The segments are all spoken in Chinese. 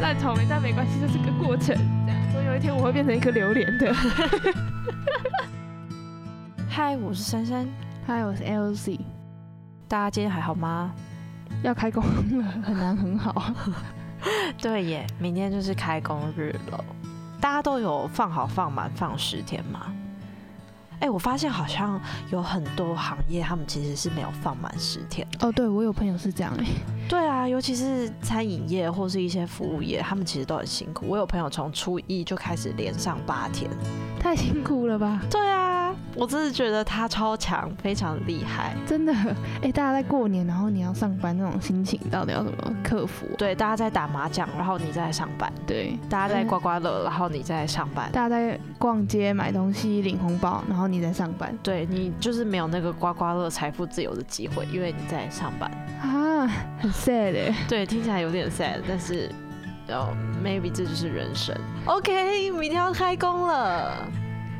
烂草莓，但没关系，这是个过程。这样，总有一天我会变成一个榴莲的。嗨，我是珊珊。嗨，我是 LZ。大家今天还好吗？要开工了，很难很好。对耶，明天就是开工日了。大家都有放好放满放十天吗？哎，我发现好像有很多行业，他们其实是没有放满十天。哦，对，我有朋友是这样哎。对啊，尤其是餐饮业或是一些服务业，他们其实都很辛苦。我有朋友从初一就开始连上八天，太辛苦了吧？对啊。我真的觉得他超强，非常厉害，真的。哎，大家在过年，然后你要上班那种心情，到底要怎么克服？对，大家在打麻将，然后你在上班；对，大家在刮刮乐，然后你在上班；大家在逛街买东西领红包，然后你在上班。对你就是没有那个刮刮乐财富自由的机会，因为你在上班啊，很 sad。对，听起来有点 sad，但是，哦，maybe 这就是人生。OK，明天要开工了。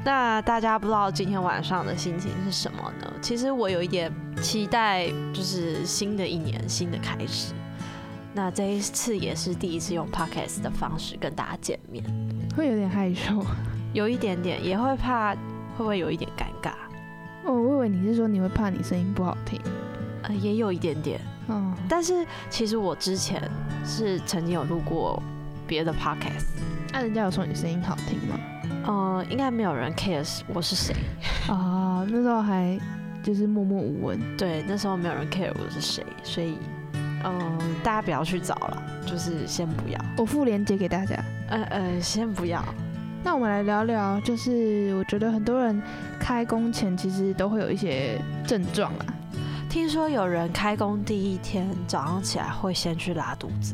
那大家不知道今天晚上的心情是什么呢？其实我有一点期待，就是新的一年新的开始。那这一次也是第一次用 podcast 的方式跟大家见面，会有点害羞，有一点点，也会怕会不会有一点尴尬。哦，我以为你是说你会怕你声音不好听，呃，也有一点点。嗯，但是其实我之前是曾经有录过别的 podcast，那人家有说你声音好听吗？呃，应该没有人 care 我是谁啊。那时候还就是默默无闻，对，那时候没有人 care 我是谁，所以，嗯，大家不要去找了，就是先不要。我附链接给大家。呃呃，先不要。那我们来聊聊，就是我觉得很多人开工前其实都会有一些症状啊。听说有人开工第一天早上起来会先去拉肚子。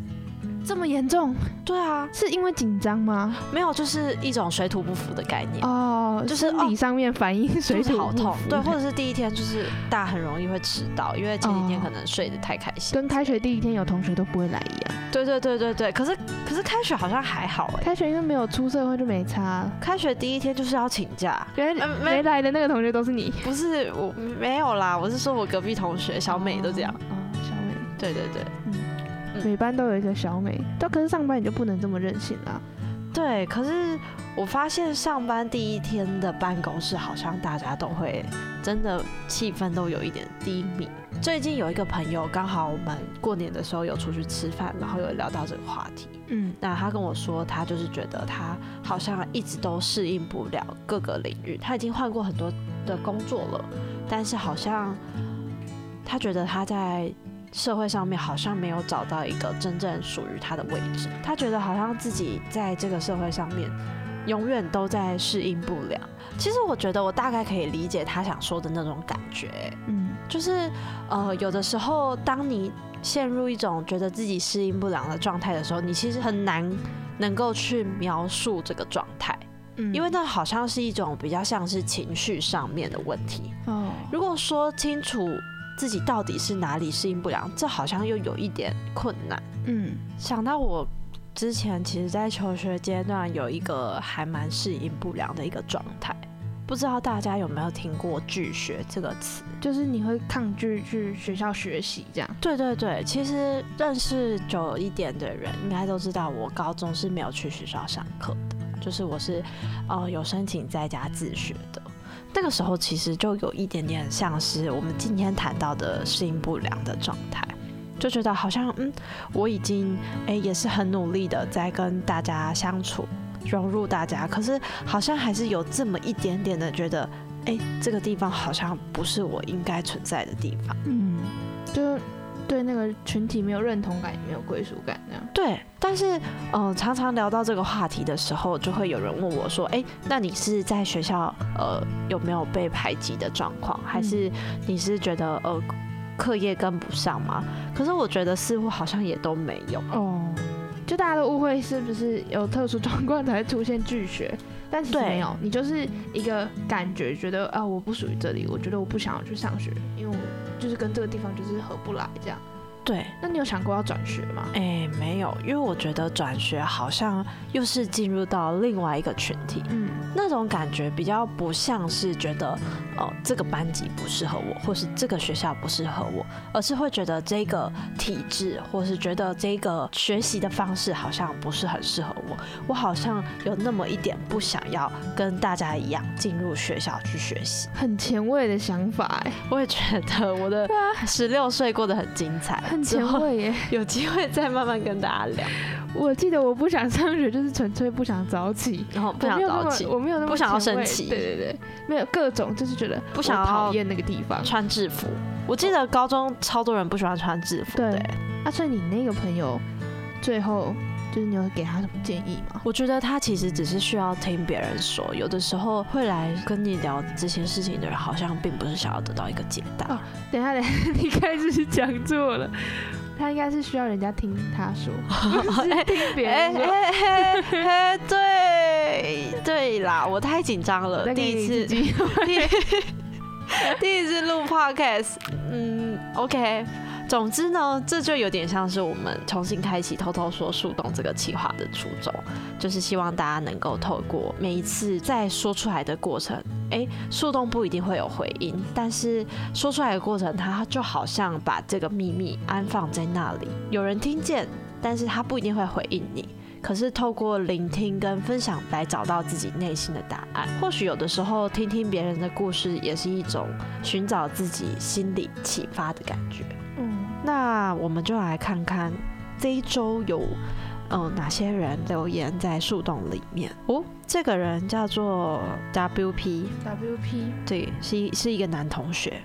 这么严重？对啊，是因为紧张吗？没有，就是一种水土不服的概念哦，就是生理上面反应水土好痛。对，或者是第一天就是大家很容易会迟到，因为前几天可能睡得太开心，跟开学第一天有同学都不会来一样。对对对对对，可是可是开学好像还好哎，开学因为没有出社会就没差。开学第一天就是要请假，原来没来的那个同学都是你？不是我没有啦，我是说我隔壁同学小美都这样。哦，小美，对对对，嗯。每班都有一个小美，但可是上班你就不能这么任性啦。对，可是我发现上班第一天的办公室好像大家都会真的气氛都有一点低迷。最近有一个朋友，刚好我们过年的时候有出去吃饭，然后有聊到这个话题。嗯，那他跟我说，他就是觉得他好像一直都适应不了各个领域，他已经换过很多的工作了，但是好像他觉得他在。社会上面好像没有找到一个真正属于他的位置，他觉得好像自己在这个社会上面永远都在适应不良。其实我觉得我大概可以理解他想说的那种感觉，嗯，就是呃有的时候当你陷入一种觉得自己适应不良的状态的时候，你其实很难能够去描述这个状态，嗯，因为那好像是一种比较像是情绪上面的问题。哦，如果说清楚。自己到底是哪里适应不良？这好像又有一点困难。嗯，想到我之前其实，在求学阶段有一个还蛮适应不良的一个状态，不知道大家有没有听过拒学这个词？就是你会抗拒去学校学习这样？对对对，其实认识久一点的人应该都知道，我高中是没有去学校上课的，就是我是呃有申请在家自学的。这个时候其实就有一点点像是我们今天谈到的适应不良的状态，就觉得好像嗯，我已经哎也是很努力的在跟大家相处，融入大家，可是好像还是有这么一点点的觉得，哎，这个地方好像不是我应该存在的地方，嗯，就。对那个群体没有认同感，也没有归属感，那样。对，但是，呃，常常聊到这个话题的时候，就会有人问我说：“哎，那你是在学校，呃，有没有被排挤的状况？还是你是觉得，呃，课业跟不上吗？”可是我觉得似乎好像也都没有。哦，就大家都误会是不是有特殊状况才出现拒学？但是没有，你就是一个感觉，觉得啊，我不属于这里，我觉得我不想要去上学，因为我就是跟这个地方就是合不来这样。对，那你有想过要转学吗？哎，没有，因为我觉得转学好像又是进入到另外一个群体，嗯，那种感觉比较不像是觉得，哦，这个班级不适合我，或是这个学校不适合我，而是会觉得这个体制，或是觉得这个学习的方式好像不是很适合我，我好像有那么一点不想要跟大家一样进入学校去学习，很前卫的想法哎，我也觉得我的十六岁过得很精彩。很前卫耶，有机会再慢慢跟大家聊。我记得我不想上学，就是纯粹不想早起，然后不想早起，我没有那么不想要升旗，对对对，没有各种就是觉得不想讨厌那个地方穿制服。我记得高中超多人不喜欢穿制服，对。啊，所以你那个朋友最后。就是你有给他什么建议吗？我觉得他其实只是需要听别人说，有的时候会来跟你聊这些事情的人，好像并不是想要得到一个解答。哦，等下，等下，你开始讲座了。他应该是需要人家听他说，听别人说。对对啦，我太紧张了，第一次，第一次录 podcast，嗯，OK。总之呢，这就有点像是我们重新开启偷偷说树洞这个企划的初衷，就是希望大家能够透过每一次在说出来的过程，哎，树洞不一定会有回音，但是说出来的过程，它就好像把这个秘密安放在那里，有人听见，但是他不一定会回应你。可是透过聆听跟分享来找到自己内心的答案，或许有的时候听听别人的故事，也是一种寻找自己心理启发的感觉。那我们就来看看这一周有嗯哪些人留言在树洞里面哦。这个人叫做 WP，WP 对，是是一个男同学。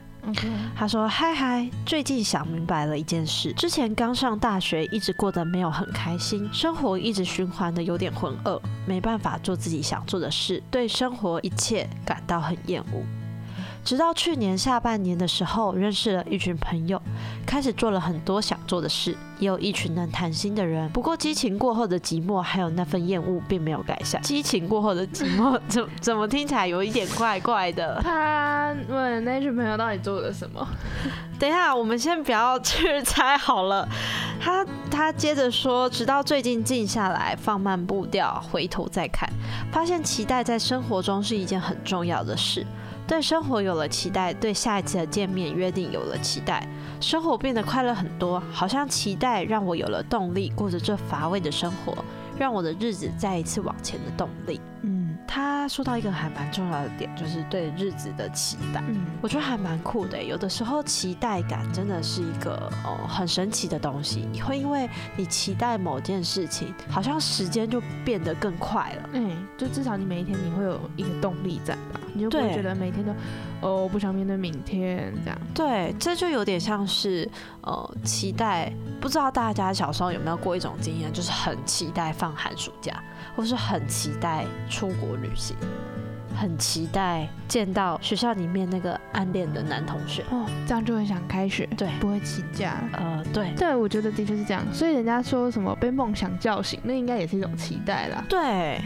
他说：嗨嗨，最近想明白了一件事，之前刚上大学，一直过得没有很开心，生活一直循环的有点浑噩，没办法做自己想做的事，对生活一切感到很厌恶。直到去年下半年的时候，认识了一群朋友，开始做了很多想做的事，也有一群能谈心的人。不过激情过后的寂寞，还有那份厌恶，并没有改善。激情过后的寂寞，怎怎么听起来有一点怪怪的？他问那群朋友到底做了什么？等一下，我们先不要去猜好了。他他接着说，直到最近静下来，放慢步调，回头再看，发现期待在生活中是一件很重要的事。对生活有了期待，对下一次的见面约定有了期待，生活变得快乐很多，好像期待让我有了动力，过着这乏味的生活，让我的日子再一次往前的动力。嗯，他说到一个还蛮重要的点，就是对日子的期待。嗯，我觉得还蛮酷的。有的时候期待感真的是一个哦很神奇的东西，你会因为你期待某件事情，好像时间就变得更快了。嗯，就至少你每一天你会有一个动力在吧？你就不会觉得每天都，哦，不想面对明天这样。对，这就有点像是，呃，期待。不知道大家小时候有没有过一种经验，就是很期待放寒暑假，或是很期待出国旅行，很期待见到学校里面那个暗恋的男同学。哦，这样就很想开学，对，不会请假。呃，对，对，我觉得的确是这样。所以人家说什么被梦想叫醒，那应该也是一种期待啦。对。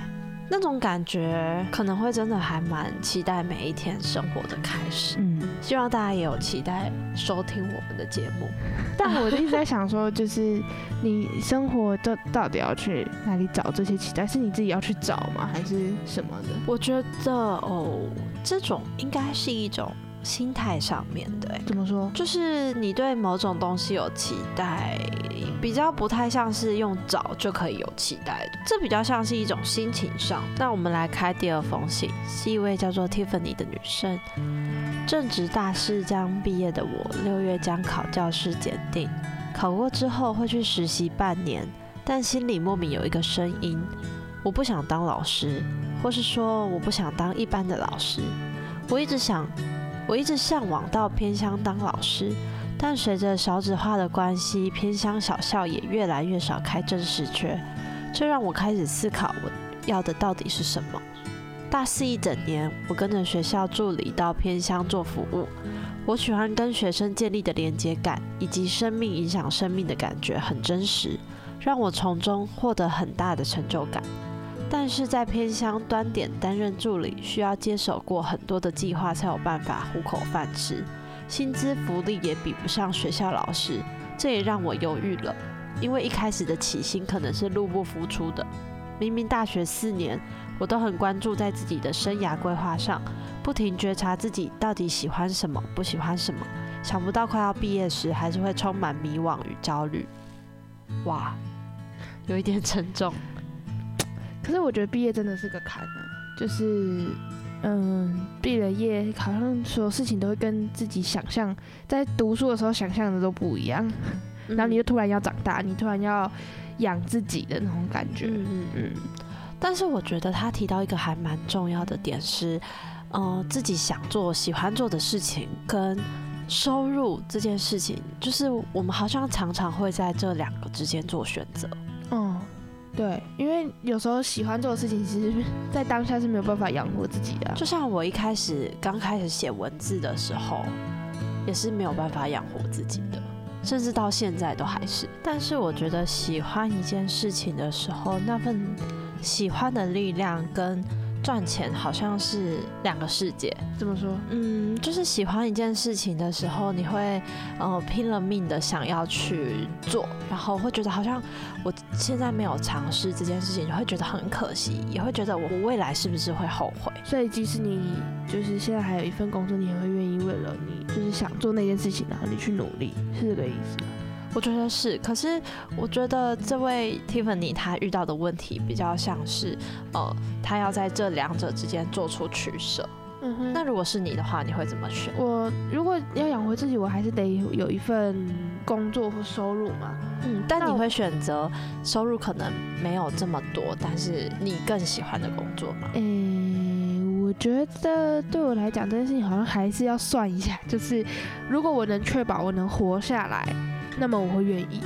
那种感觉可能会真的还蛮期待每一天生活的开始。嗯，希望大家也有期待收听我们的节目。但我一直在想说，就是你生活到到底要去哪里找这些期待？是你自己要去找吗？还是什么的？我觉得哦，这种应该是一种。心态上面的，怎么说？就是你对某种东西有期待，比较不太像是用找就可以有期待的，这比较像是一种心情上。那我们来开第二封信，是一位叫做 Tiffany 的女生。正值大四将毕业的我，六月将考教师检定，考过之后会去实习半年，但心里莫名有一个声音，我不想当老师，或是说我不想当一般的老师。我一直想。我一直向往到偏乡当老师，但随着少子化的关系，偏乡小校也越来越少开正式缺，这让我开始思考我要的到底是什么。大四一整年，我跟着学校助理到偏乡做服务，我喜欢跟学生建立的连接感以及生命影响生命的感觉很真实，让我从中获得很大的成就感。但是在偏乡端点担任助理，需要接手过很多的计划，才有办法糊口饭吃，薪资福利也比不上学校老师，这也让我犹豫了，因为一开始的起心可能是入不敷出的。明明大学四年，我都很关注在自己的生涯规划上，不停觉察自己到底喜欢什么，不喜欢什么。想不到快要毕业时，还是会充满迷惘与焦虑。哇，有一点沉重。可是我觉得毕业真的是个坎啊，就是，嗯，毕了业，好像所有事情都会跟自己想象，在读书的时候想象的都不一样，然后你就突然要长大，你突然要养自己的那种感觉，嗯嗯。嗯，但是我觉得他提到一个还蛮重要的点是，呃，自己想做、喜欢做的事情跟收入这件事情，就是我们好像常常会在这两个之间做选择。对，因为有时候喜欢做的事情，其实在当下是没有办法养活自己的、就像我一开始刚开始写文字的时候，也是没有办法养活自己的，甚至到现在都还是。但是我觉得喜欢一件事情的时候，那份喜欢的力量跟赚钱好像是两个世界。怎么说？嗯，就是喜欢一件事情的时候，你会呃拼了命的想要去做，然后会觉得好像我现在没有尝试这件事情，你会觉得很可惜，也会觉得我未来是不是会后悔？所以即使你就是现在还有一份工作，你也会愿意为了你就是想做那件事情，然后你去努力，是这个意思吗？我觉得是，可是我觉得这位 Tiffany 她遇到的问题比较像是，呃，她要在这两者之间做出取舍。嗯哼那如果是你的话，你会怎么选？我如果要养活自己，我还是得有一份工作或收入嘛。嗯，但你会选择收入可能没有这么多，但是你更喜欢的工作吗？诶、我觉得对我来讲，这件事情好像还是要算一下，就是如果我能确保我能活下来，那么我会愿意。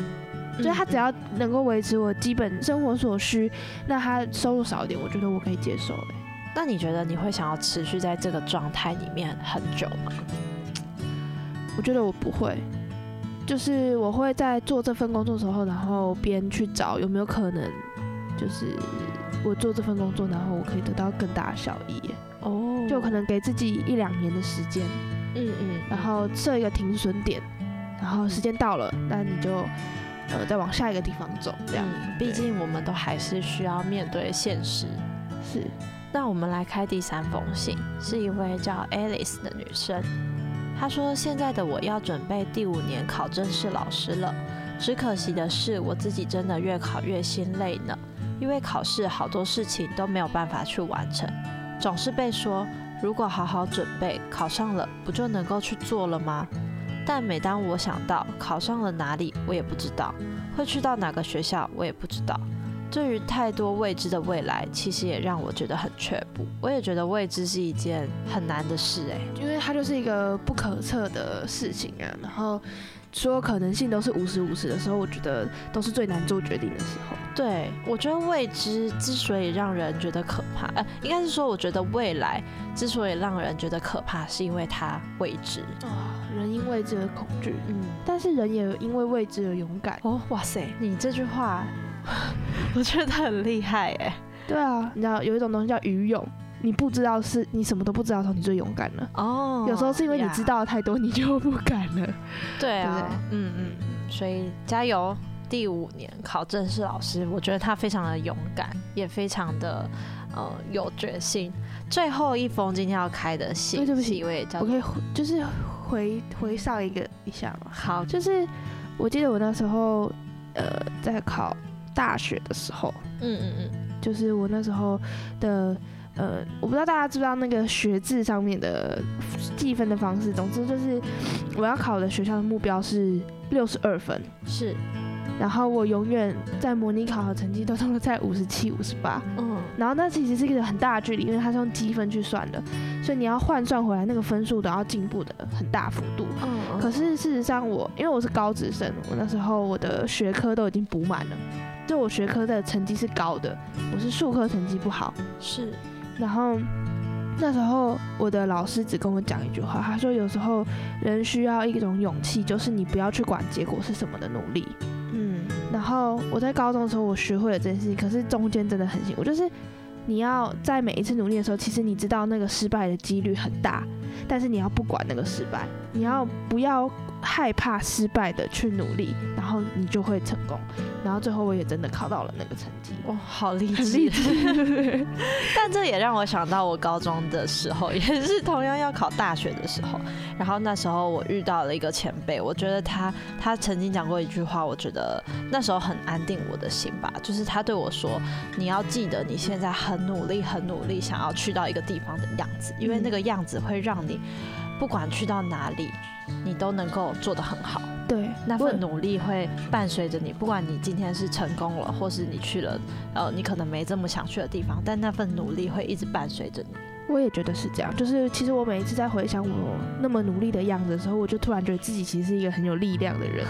就是他只要能够维持我基本生活所需，那他收入少一点，我觉得我可以接受、欸。那你觉得你会想要持续在这个状态里面很久吗？我觉得我不会，就是我会在做这份工作的时候，然后边去找有没有可能，就是我做这份工作，然后我可以得到更大的效益。哦就可能给自己一两年的时间，嗯嗯，然后设一个停损点，然后时间到了，那你就呃再往下一个地方走，这样。嗯，毕竟我们都还是需要面对现实。是，那我们来开第三封信，是一位叫 Alice 的女生。她说：“现在的我要准备第五年考正式老师了，只可惜的是，我自己真的越考越心累呢。因为考试好多事情都没有办法去完成，总是被说如果好好准备，考上了不就能够去做了吗？但每当我想到考上了哪里，我也不知道，会去到哪个学校，我也不知道。对于太多未知的未来，其实也让我觉得很却步。我也觉得未知是一件很难的事、诶，因为它就是一个不可测的事情啊，然后所有可能性都是五十五十的时候，我觉得都是最难做决定的时候。对我觉得未知之所以让人觉得可怕，呃，应该是说，我觉得未来之所以让人觉得可怕，是因为它未知。啊，人因未知而恐惧，嗯，但是人也因为未知而勇敢。哦，哇塞，你这句话，我觉得很厉害、哎。对啊，你知道有一种东西叫愚勇，你不知道是你什么都不知道的时候，你最勇敢了。哦有时候是因为你知道太多，你就不敢了。对啊，嗯嗯嗯，所以加油！第五年考正式老师，我觉得他非常的勇敢，也非常的呃有决心。最后一封今天要开的信，对对不起是一位叫我可以就是回回上一个一下吗？好，就是我记得我那时候呃在考大学的时候，嗯嗯嗯，就是我那时候的呃，我不知道大家知不知道那个学制上面的计分的方式。总之就是我要考的学校的目标是六十二分，是，然后我永远在模拟考的成绩都都在五十七、五十八。嗯然后那其实是一个很大的距离，因为它是用积分去算的，所以你要换算回来那个分数都要进步的很大幅度。嗯可是事实上我，因为我是高职生，我那时候我的学科都已经补满了，就我学科的成绩是高的，我是数科成绩不好。是，然后那时候我的老师只跟我讲一句话，他说有时候人需要一种勇气，就是你不要去管结果是什么的努力。嗯然后我在高中的时候，我学会了这件事情，可是中间真的很辛苦，就是你要在每一次努力的时候，其实你知道那个失败的几率很大，但是你要不管那个失败，你要不要害怕失败的去努力，然后你就会成功。然后最后我也真的考到了那个成绩，哇，好励志，很励志。但这也让我想到我高中的时候，也是同样要考大学的时候。然后那时候我遇到了一个前辈，我觉得他他曾经讲过一句话，我觉得那时候很安定我的心吧。就是他对我说：“你要记得你现在很努力，很努力，想要去到一个地方的样子，因为那个样子会让你不管去到哪里，你都能够做得很好。”对，那份努力会伴随着你，不管你今天是成功了，或是你去了，呃，你可能没这么想去的地方，但那份努力会一直伴随着你。我也觉得是这样，就是其实我每一次在回想我那么努力的样子的时候，我就突然觉得自己其实是一个很有力量的人。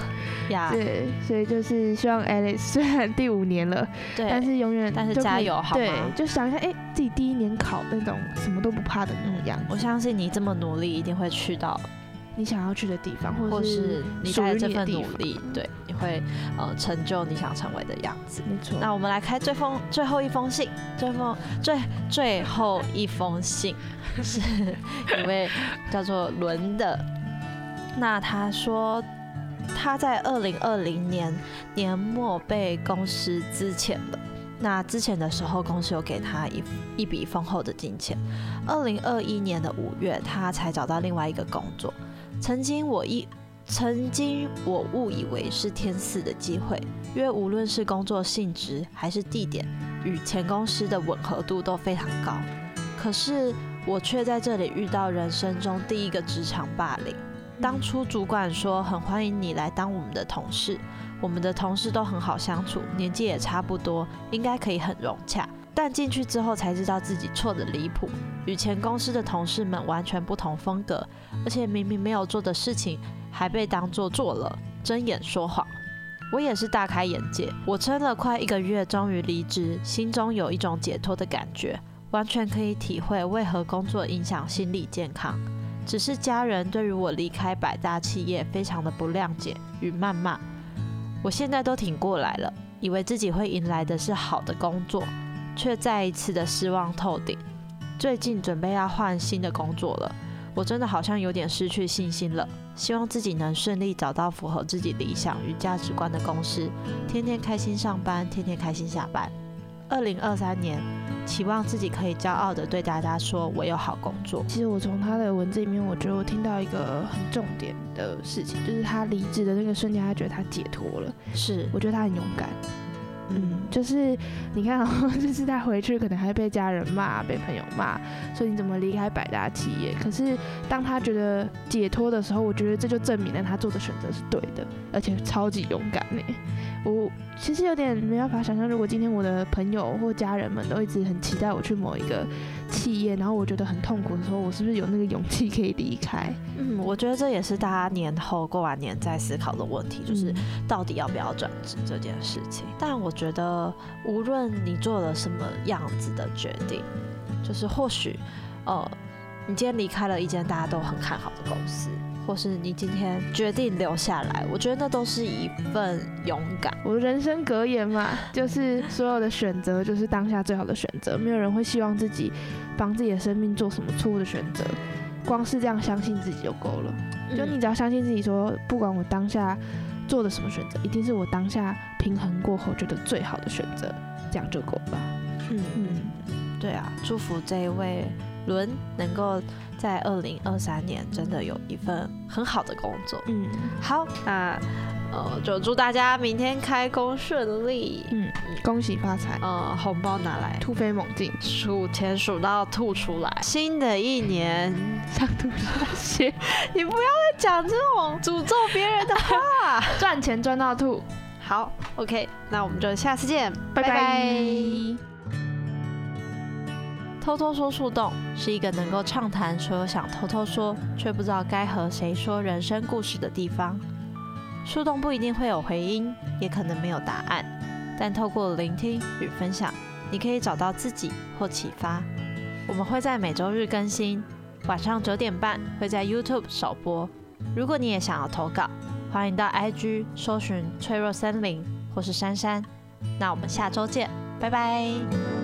呀，对，所以就是希望 Alice 虽然第五年了，对，但是永远但是加油，好吗？对，就想一下，哎，自己第一年考那种什么都不怕的那种样。我相信你这么努力，一定会去到。你想要去的地方，或是你带这份努力，对，你会呃成就你想成为的样子。没错。那我们来开最封最后一封信，最封最最后一封信 是一位叫做伦的。那他说他在二零二零年年末被公司资遣了。那之前的时候，公司有给他一一笔丰厚的金钱。二零二一年的五月，他才找到另外一个工作。曾经我一曾经我误以为是天赐的机会，因为无论是工作性质还是地点，与前公司的吻合度都非常高。可是我却在这里遇到人生中第一个职场霸凌。当初主管说很欢迎你来当我们的同事，我们的同事都很好相处，年纪也差不多，应该可以很融洽。但进去之后才知道自己错的离谱，与前公司的同事们完全不同风格，而且明明没有做的事情还被当做做了，睁眼说谎。我也是大开眼界，我撑了快一个月，终于离职，心中有一种解脱的感觉，完全可以体会为何工作影响心理健康。只是家人对于我离开百大企业非常的不谅解与谩骂，我现在都挺过来了，以为自己会迎来的是好的工作。却再一次的失望透顶。最近准备要换新的工作了，我真的好像有点失去信心了。希望自己能顺利找到符合自己理想与价值观的公司，天天开心上班，天天开心下班。二零二三年，期望自己可以骄傲的对大家说，我有好工作。其实我从他的文字里面，我觉得我听到一个很重点的事情，就是他离职的那个瞬间，他觉得他解脱了。是，我觉得他很勇敢。嗯，就是你看，就是他回去可能还被家人骂，被朋友骂，说你怎么离开百大企业？可是当他觉得解脱的时候，我觉得这就证明了他做的选择是对的，而且超级勇敢呢。我其实有点没办法想象，如果今天我的朋友或家人们都一直很期待我去某一个企业，然后我觉得很痛苦的时候，我是不是有那个勇气可以离开？嗯，我觉得这也是大家年后过完年再思考的问题，就是到底要不要转职这件事情。但我觉得，无论你做了什么样子的决定，就是或许，呃，你今天离开了一间大家都很看好的公司。或是你今天决定留下来，我觉得那都是一份勇敢。我的人生格言嘛，就是所有的选择就是当下最好的选择。没有人会希望自己帮自己的生命做什么错误的选择，光是这样相信自己就够了。就你只要相信自己，说不管我当下做的什么选择，一定是我当下平衡过后觉得最好的选择，这样就够了。嗯嗯，对啊，祝福这一位伦能够。在二零二三年，真的有一份很好的工作。嗯，好，那呃，就祝大家明天开工顺利。嗯，恭喜发财。呃，红包拿来，突飞猛进，数钱数到吐出来。新的一年，想吐下血，你不要再讲这种诅咒别人的话。赚钱赚到吐。好，OK，那我们就下次见，拜拜。偷偷说树洞是一个能够畅谈所有想偷偷说却不知道该和谁说人生故事的地方。树洞不一定会有回音，也可能没有答案，但透过聆听与分享，你可以找到自己或启发。我们会在每周日更新，晚上九点半会在 YouTube 首播。如果你也想要投稿，欢迎到 IG 搜寻脆弱森林或是珊珊。那我们下周见，拜拜。